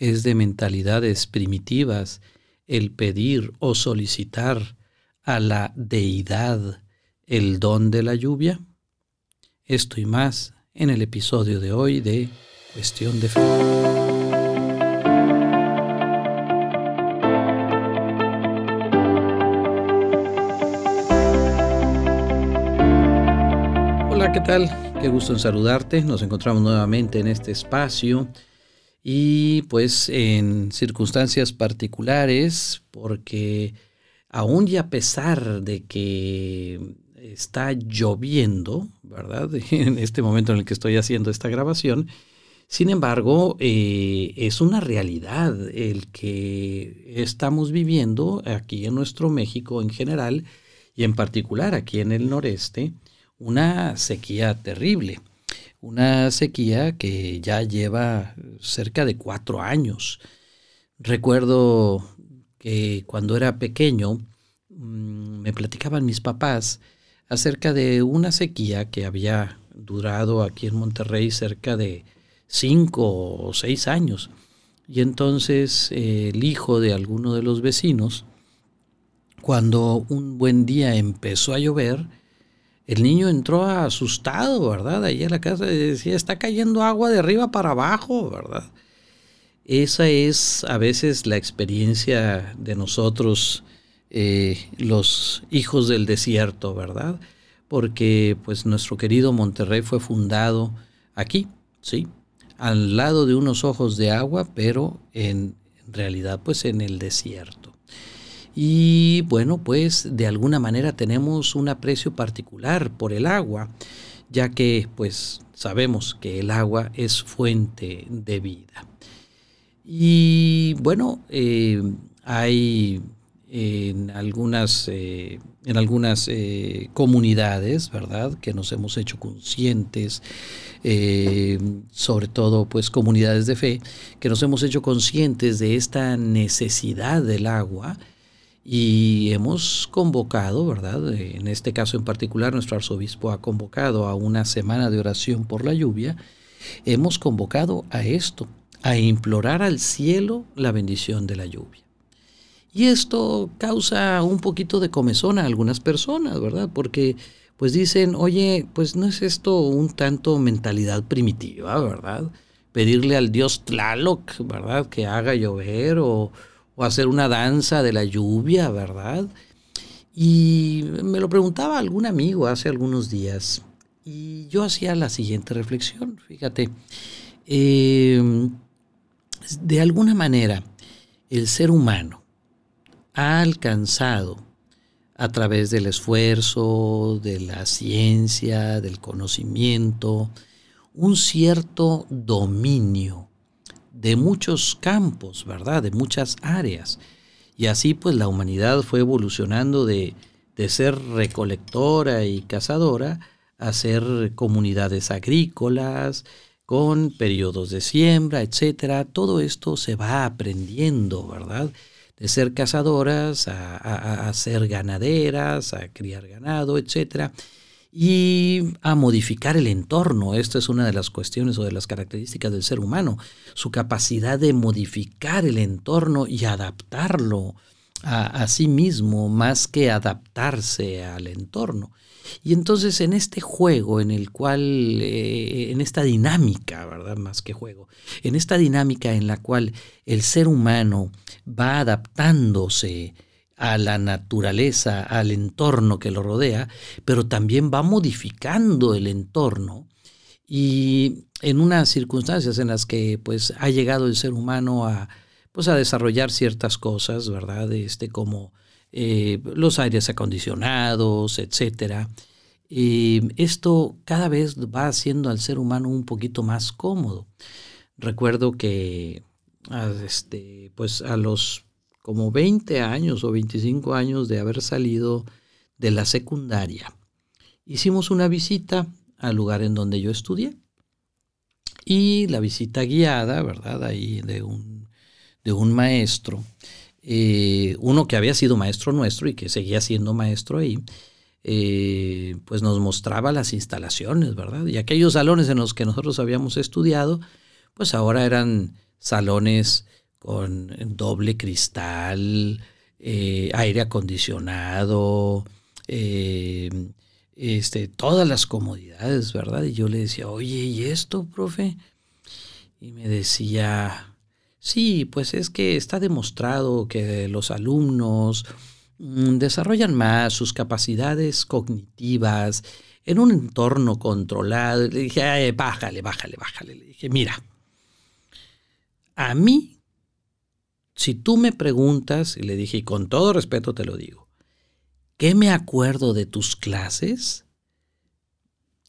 es de mentalidades primitivas el pedir o solicitar a la deidad el don de la lluvia? Esto y más en el episodio de hoy de Cuestión de Fe. Hola, ¿qué tal? Qué gusto en saludarte. Nos encontramos nuevamente en este espacio y pues en circunstancias particulares porque aún y a pesar de que está lloviendo, ¿verdad? En este momento en el que estoy haciendo esta grabación. Sin embargo, eh, es una realidad el que estamos viviendo aquí en nuestro México en general y en particular aquí en el noreste, una sequía terrible. Una sequía que ya lleva cerca de cuatro años. Recuerdo que cuando era pequeño mm, me platicaban mis papás acerca de una sequía que había durado aquí en Monterrey cerca de cinco o seis años. Y entonces eh, el hijo de alguno de los vecinos, cuando un buen día empezó a llover, el niño entró asustado, ¿verdad? Ahí a la casa y decía, está cayendo agua de arriba para abajo, ¿verdad? Esa es a veces la experiencia de nosotros eh, los hijos del desierto, ¿verdad? Porque pues nuestro querido Monterrey fue fundado aquí, ¿sí? Al lado de unos ojos de agua, pero en, realidad pues en el desierto. Y bueno, pues de alguna manera tenemos un aprecio particular por el agua, ya que pues sabemos que el agua es fuente de vida. Y bueno, eh, hay en algunas, eh, en algunas eh, comunidades, ¿verdad? Que nos hemos hecho conscientes, sobre todo pues comunidades de fe, que nos hemos hecho conscientes de esta necesidad del agua y hemos convocado, ¿verdad? En este caso en particular, nuestro arzobispo ha convocado a una semana de oración por la lluvia. Hemos convocado a esto, a implorar al cielo la bendición de la lluvia. Y esto causa un poquito de comezón a algunas personas, ¿verdad? Porque pues dicen, oye, pues no es esto un tanto mentalidad primitiva, ¿verdad? Pedirle al dios Tlaloc, ¿verdad? Que haga llover o, o hacer una danza de la lluvia, ¿verdad? Y me lo preguntaba algún amigo hace algunos días y yo hacía la siguiente reflexión, fíjate, eh, de alguna manera el ser humano, ha alcanzado a través del esfuerzo, de la ciencia, del conocimiento, un cierto dominio de muchos campos, ¿verdad? De muchas áreas. Y así pues la humanidad fue evolucionando de, de ser recolectora y cazadora a ser comunidades agrícolas, con periodos de siembra, etcétera. Todo esto se va aprendiendo, ¿verdad? de ser cazadoras a, ser ganaderas, a criar ganado, etc. Y a modificar el entorno. Esta es una de las cuestiones o de las características del ser humano, su capacidad de modificar el entorno y adaptarlo a sí mismo más que adaptarse al entorno. Y entonces en este juego en el cual, eh, en esta dinámica, ¿verdad? Más que juego, en esta dinámica en la cual el ser humano va adaptándose a la naturaleza, al entorno que lo rodea, pero también va modificando el entorno. Y en unas circunstancias en las que pues ha llegado el ser humano a pues a desarrollar ciertas cosas, ¿verdad? Este como eh, los aires acondicionados, etc. esto cada vez va haciendo al ser humano un poquito más cómodo. Recuerdo que este, pues a los como 20 años o 25 años de haber salido de la secundaria, hicimos una visita al lugar en donde yo estudié. Y la visita guiada, ¿verdad? Ahí de un, de un maestro eh, uno que había sido maestro nuestro y que seguía siendo maestro ahí, eh, pues nos mostraba las instalaciones, ¿verdad? Y aquellos salones en los que nosotros habíamos estudiado, pues ahora eran salones con doble cristal, eh, aire acondicionado, eh, este, todas las comodidades, ¿verdad? Y yo le decía, oye, ¿y esto, profe? Y me decía, sí, pues es que está demostrado que los alumnos mm, desarrollan más sus capacidades cognitivas en un entorno controlado. Le dije, bájale, bájale, bájale. Le dije, mira, a mí, si tú me preguntas, y le dije, y con todo respeto te lo digo, ¿qué me acuerdo de tus clases?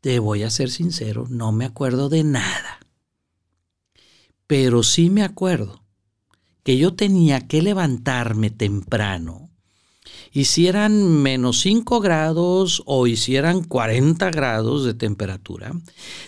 Te voy a ser sincero, no me acuerdo de nada. Pero sí me acuerdo que yo tenía que levantarme temprano hicieran menos 5 grados o hicieran 40 grados de temperatura,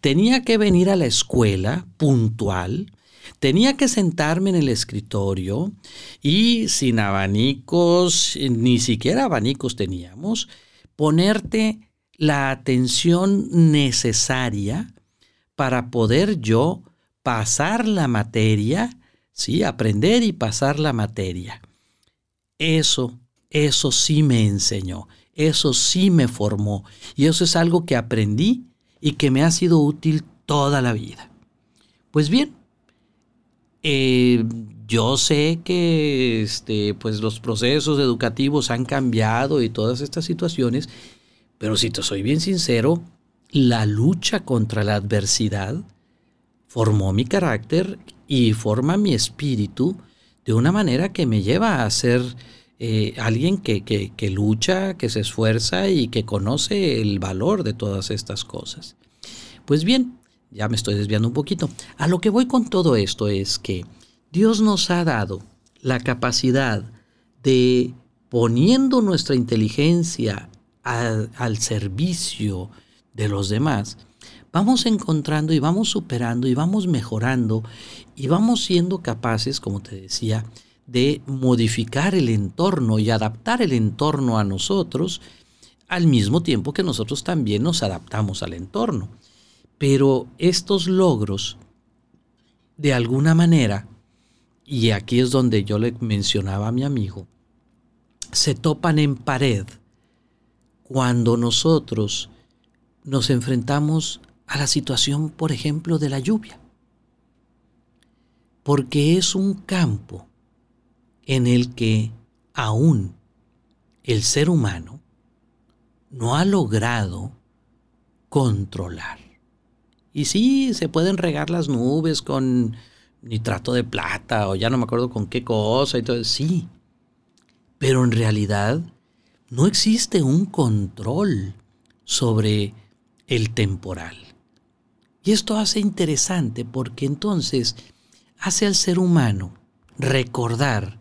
tenía que venir a la escuela puntual, tenía que sentarme en el escritorio y sin abanicos, ni siquiera abanicos teníamos, ponerte la atención necesaria para poder yo pasar la materia, sí, aprender y pasar la materia. Eso eso sí me enseñó, eso sí me formó y eso es algo que aprendí y que me ha sido útil toda la vida. Pues bien, eh, yo sé que este, pues los procesos educativos han cambiado y todas estas situaciones, pero si te soy bien sincero, la lucha contra la adversidad formó mi carácter y forma mi espíritu de una manera que me lleva a ser eh, alguien que, que, lucha, que se esfuerza y que conoce el valor de todas estas cosas. Pues bien, ya me estoy desviando un poquito. A lo que voy con todo esto es que Dios nos ha dado la capacidad de, poniendo nuestra inteligencia al servicio de los demás, vamos encontrando y vamos superando y vamos mejorando y vamos siendo capaces, como te decía, de modificar el entorno y adaptar el entorno a nosotros, al mismo tiempo que nosotros también nos adaptamos al entorno. Pero estos logros, de alguna manera, y aquí es donde yo le mencionaba a mi amigo, se topan en pared cuando nosotros nos enfrentamos a la situación, por ejemplo, de la lluvia. Porque es un campo en el que aún el ser humano no ha logrado controlar. Y sí, se pueden regar las nubes con nitrato de plata o ya no me acuerdo con qué cosa y todo, sí. Pero en realidad no existe un control sobre el temporal. Y esto hace interesante porque entonces hace al ser humano recordar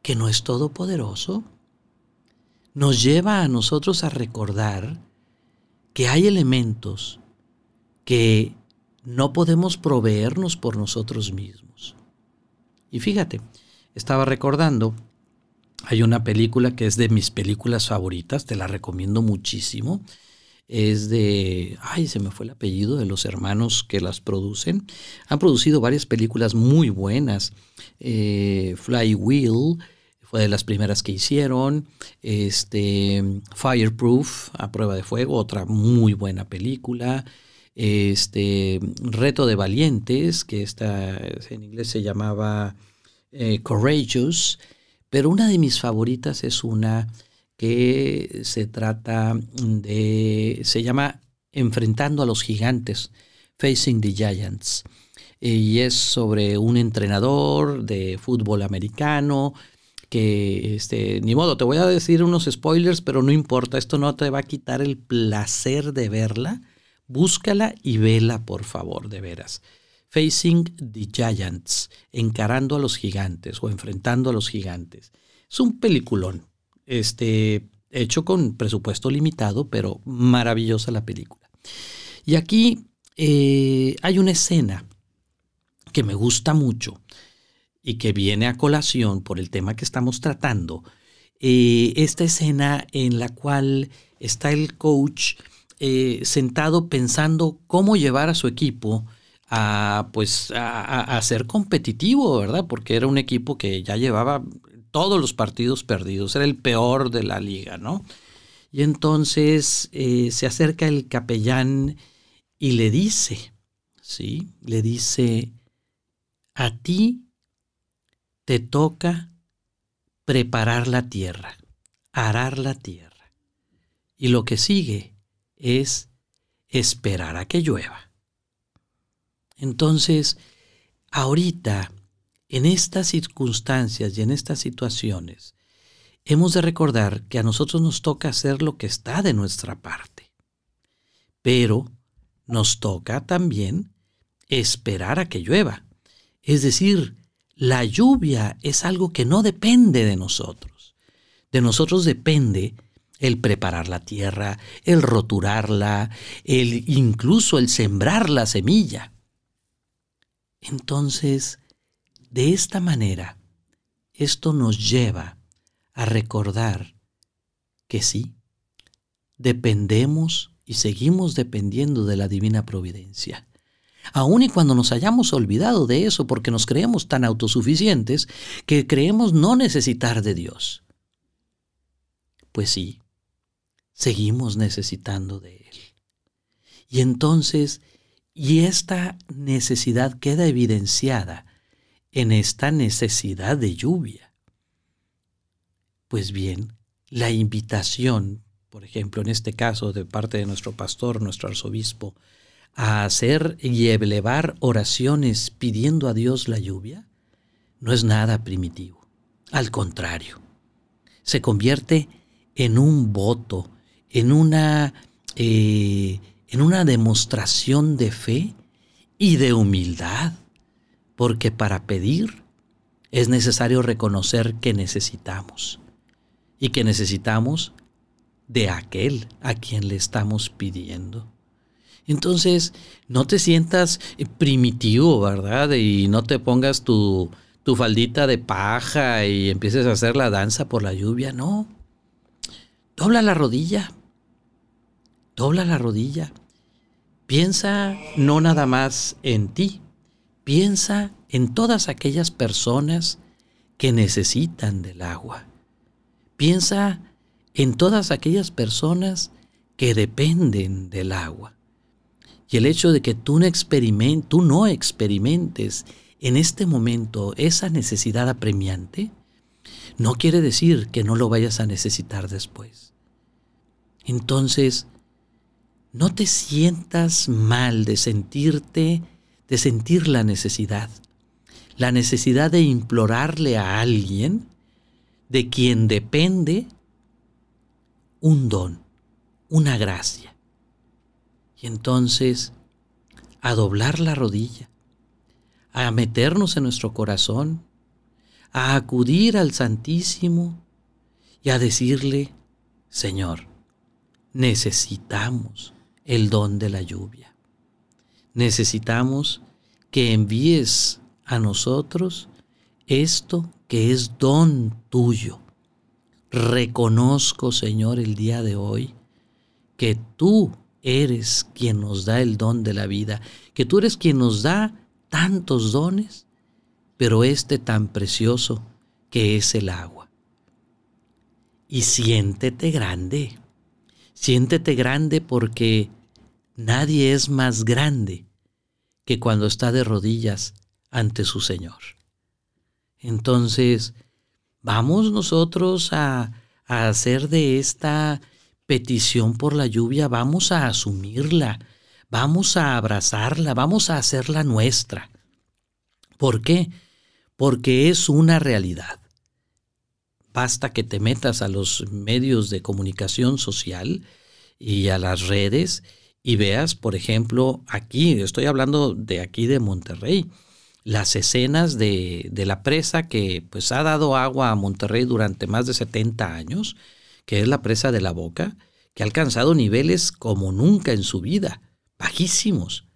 que no es todopoderoso, nos lleva a nosotros a recordar que hay elementos que no podemos proveernos por nosotros mismos. Y fíjate, estaba recordando, hay una película que es de mis películas favoritas, te la recomiendo muchísimo. Es de, ay, se me fue el apellido de los hermanos que las producen. Han producido varias películas muy buenas. Eh, Flywheel, fue de las primeras que hicieron. Este, Fireproof, a prueba de fuego, otra muy buena película. Este, Reto de Valientes, que esta, en inglés se llamaba eh, Courageous. Pero una de mis favoritas es una que se trata de, se llama Enfrentando a los Gigantes, Facing the Giants. Y es sobre un entrenador de fútbol americano que este, ni modo, te voy a decir unos spoilers, pero no importa, esto no te va a quitar el placer de verla. Búscala y vela, por favor, de veras. Facing the Giants, encarando a los gigantes o enfrentando a los gigantes. Es un peliculón, este, hecho con presupuesto limitado, pero maravillosa la película. Y aquí eh, hay una escena que me gusta mucho y que viene a colación por el tema que estamos tratando, eh, esta escena en la cual está el coach eh, sentado pensando cómo llevar a su equipo a pues a, ser competitivo, ¿verdad? Porque era un equipo que ya llevaba todos los partidos perdidos, era el peor de la liga, ¿no? Y entonces eh, se acerca el capellán y le dice, ¿sí? Le dice, a ti te toca preparar la tierra, arar la tierra. Y lo que sigue es esperar a que llueva. Entonces, ahorita, en estas circunstancias y en estas situaciones, hemos de recordar que a nosotros nos toca hacer lo que está de nuestra parte. Pero nos toca también esperar a que llueva. Es decir, la lluvia es algo que no depende de nosotros. De nosotros depende el preparar la tierra, el roturarla, el incluso el sembrar la semilla. Entonces, de esta manera, esto nos lleva a recordar que sí, dependemos y seguimos dependiendo de la divina providencia. Aun y cuando nos hayamos olvidado de eso porque nos creemos tan autosuficientes que creemos no necesitar de Dios. Pues sí, seguimos necesitando de Él. Y entonces y esta necesidad queda evidenciada en esta necesidad de lluvia. Pues bien, la invitación, por ejemplo, en este caso de parte de nuestro pastor, nuestro arzobispo, a hacer y elevar oraciones pidiendo a Dios la lluvia, no es nada primitivo. Al contrario, se convierte en un voto, en una eh, en una demostración de fe y de humildad, porque para pedir es necesario reconocer que necesitamos y que necesitamos de aquel a quien le estamos pidiendo. Entonces, no te sientas primitivo, ¿verdad? Y no te pongas tu, tu faldita de paja y empieces a hacer la danza por la lluvia, no. Dobla la rodilla. Dobla la rodilla Piensa no nada más en ti, piensa en todas aquellas personas que necesitan del agua. Piensa en todas aquellas personas que dependen del agua. Y el hecho de que tú no, tú no experimentes en este momento esa necesidad apremiante, no quiere decir que no lo vayas a necesitar después. Entonces, no te sientas mal de sentirte, de sentir la necesidad, la necesidad de implorarle a alguien de quien depende un don, una gracia. Y entonces, a doblar la rodilla, a meternos en nuestro corazón, a acudir al Santísimo y a decirle, Señor, necesitamos el don de la lluvia. Necesitamos que envíes a nosotros esto que es don tuyo. Reconozco, Señor, el día de hoy que tú eres quien nos da el don de la vida, que tú eres quien nos da tantos dones, pero este tan precioso que es el agua. Y siéntete grande, Siéntete grande porque nadie es más grande que cuando está de rodillas ante su Señor. Entonces, vamos nosotros a, hacer de esta petición por la lluvia, vamos a asumirla, vamos a abrazarla, vamos a hacerla nuestra. ¿Por qué? Porque es una realidad. Basta que te metas a los medios de comunicación social y a las redes y veas, por ejemplo, aquí, estoy hablando de aquí de Monterrey, las escenas de, de, la presa que pues ha dado agua a Monterrey durante más de 70 años, que es la presa de la Boca, que ha alcanzado niveles como nunca en su vida, bajísimos.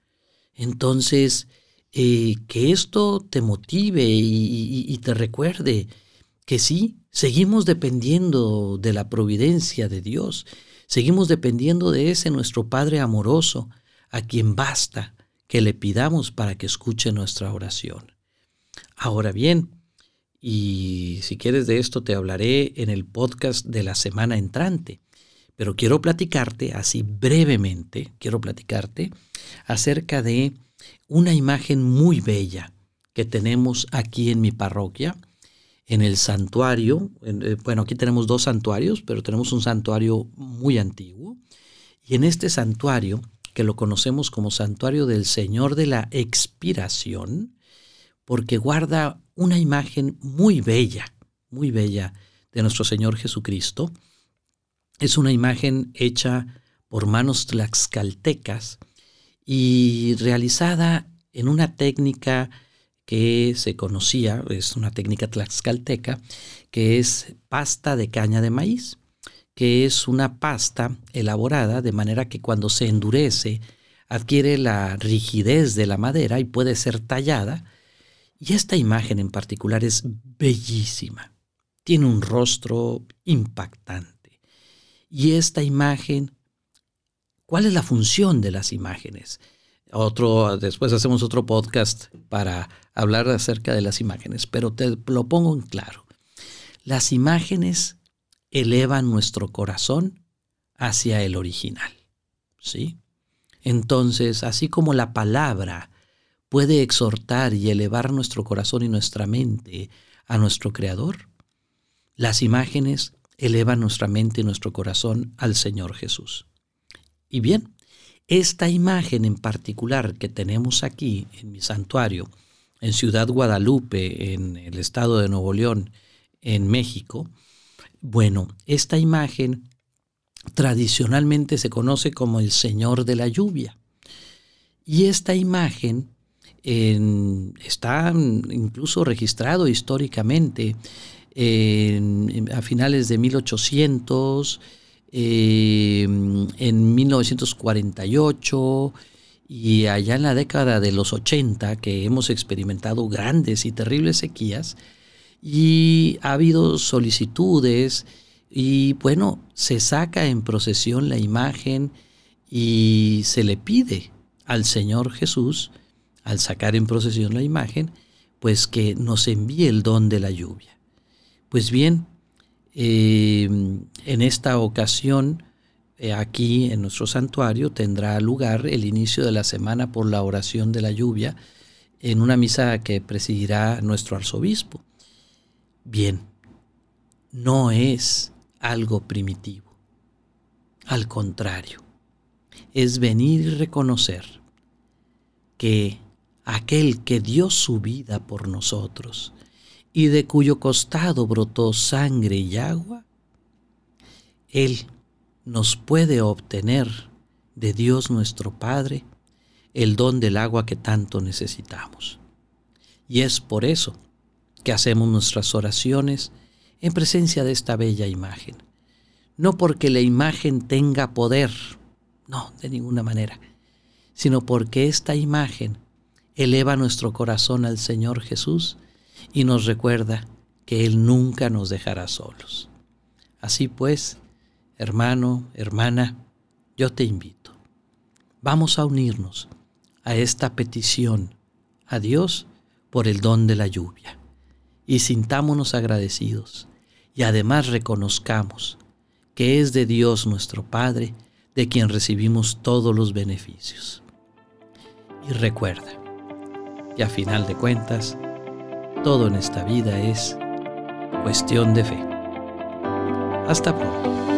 Entonces, eh, que esto te motive y te recuerde que sí, seguimos dependiendo de la providencia de Dios, seguimos dependiendo de ese nuestro Padre amoroso, a quien basta que le pidamos para que escuche nuestra oración. Ahora bien, y si quieres de esto te hablaré en el podcast de la semana entrante, pero quiero platicarte así brevemente, quiero platicarte acerca de una imagen muy bella que tenemos aquí en mi parroquia, en el santuario. Eh, bueno, aquí tenemos dos santuarios, pero tenemos un santuario muy antiguo. Y en este santuario, que lo conocemos como santuario del Señor de la Expiración, porque guarda una imagen muy bella, muy bella de nuestro Señor Jesucristo. Es una imagen hecha por manos tlaxcaltecas y realizada en una técnica que se conocía, es una técnica tlaxcalteca, que es pasta de caña de maíz, que es una pasta elaborada de manera que cuando se endurece adquiere la rigidez de la madera y puede ser tallada. Y esta imagen en particular es bellísima. Tiene un rostro impactante. Y esta imagen ¿Cuál es la función de las imágenes? Otro, después hacemos otro podcast para hablar acerca de las imágenes, pero te lo pongo en claro. Las imágenes elevan nuestro corazón hacia el original. ¿Sí? Entonces, así como la palabra puede exhortar y elevar nuestro corazón y nuestra mente a nuestro Creador, las imágenes elevan nuestra mente y nuestro corazón al Señor Jesús. Y bien, esta imagen en particular que tenemos aquí en mi santuario, en Ciudad Guadalupe, en el estado de Nuevo León, en México, bueno, esta imagen tradicionalmente se conoce como el Señor de la Lluvia. Y esta imagen está incluso registrado históricamente a finales de 1800 eh, en 1948 y allá en la década de los 80 que hemos experimentado grandes y terribles sequías y ha habido solicitudes y bueno, se saca en procesión la imagen y se le pide al Señor Jesús, al sacar en procesión la imagen, pues que nos envíe el don de la lluvia. Pues bien, eh, en esta ocasión, eh, aquí en nuestro santuario, tendrá lugar el inicio de la semana por la oración de la lluvia en una misa que presidirá nuestro arzobispo. Bien, no es algo primitivo. Al contrario, es venir y reconocer que aquel que dio su vida por nosotros, y de cuyo costado brotó sangre y agua, Él nos puede obtener de Dios nuestro Padre el don del agua que tanto necesitamos. Y es por eso que hacemos nuestras oraciones en presencia de esta bella imagen. No porque la imagen tenga poder, no, de ninguna manera, sino porque esta imagen eleva nuestro corazón al Señor Jesús y nos recuerda que Él nunca nos dejará solos. Así pues, hermano, hermana, yo te invito. Vamos a unirnos a esta petición a Dios por el don de la lluvia y sintámonos agradecidos y además reconozcamos que es de Dios nuestro Padre de quien recibimos todos los beneficios. Y recuerda que a final de cuentas, todo en esta vida es cuestión de fe. Hasta pronto.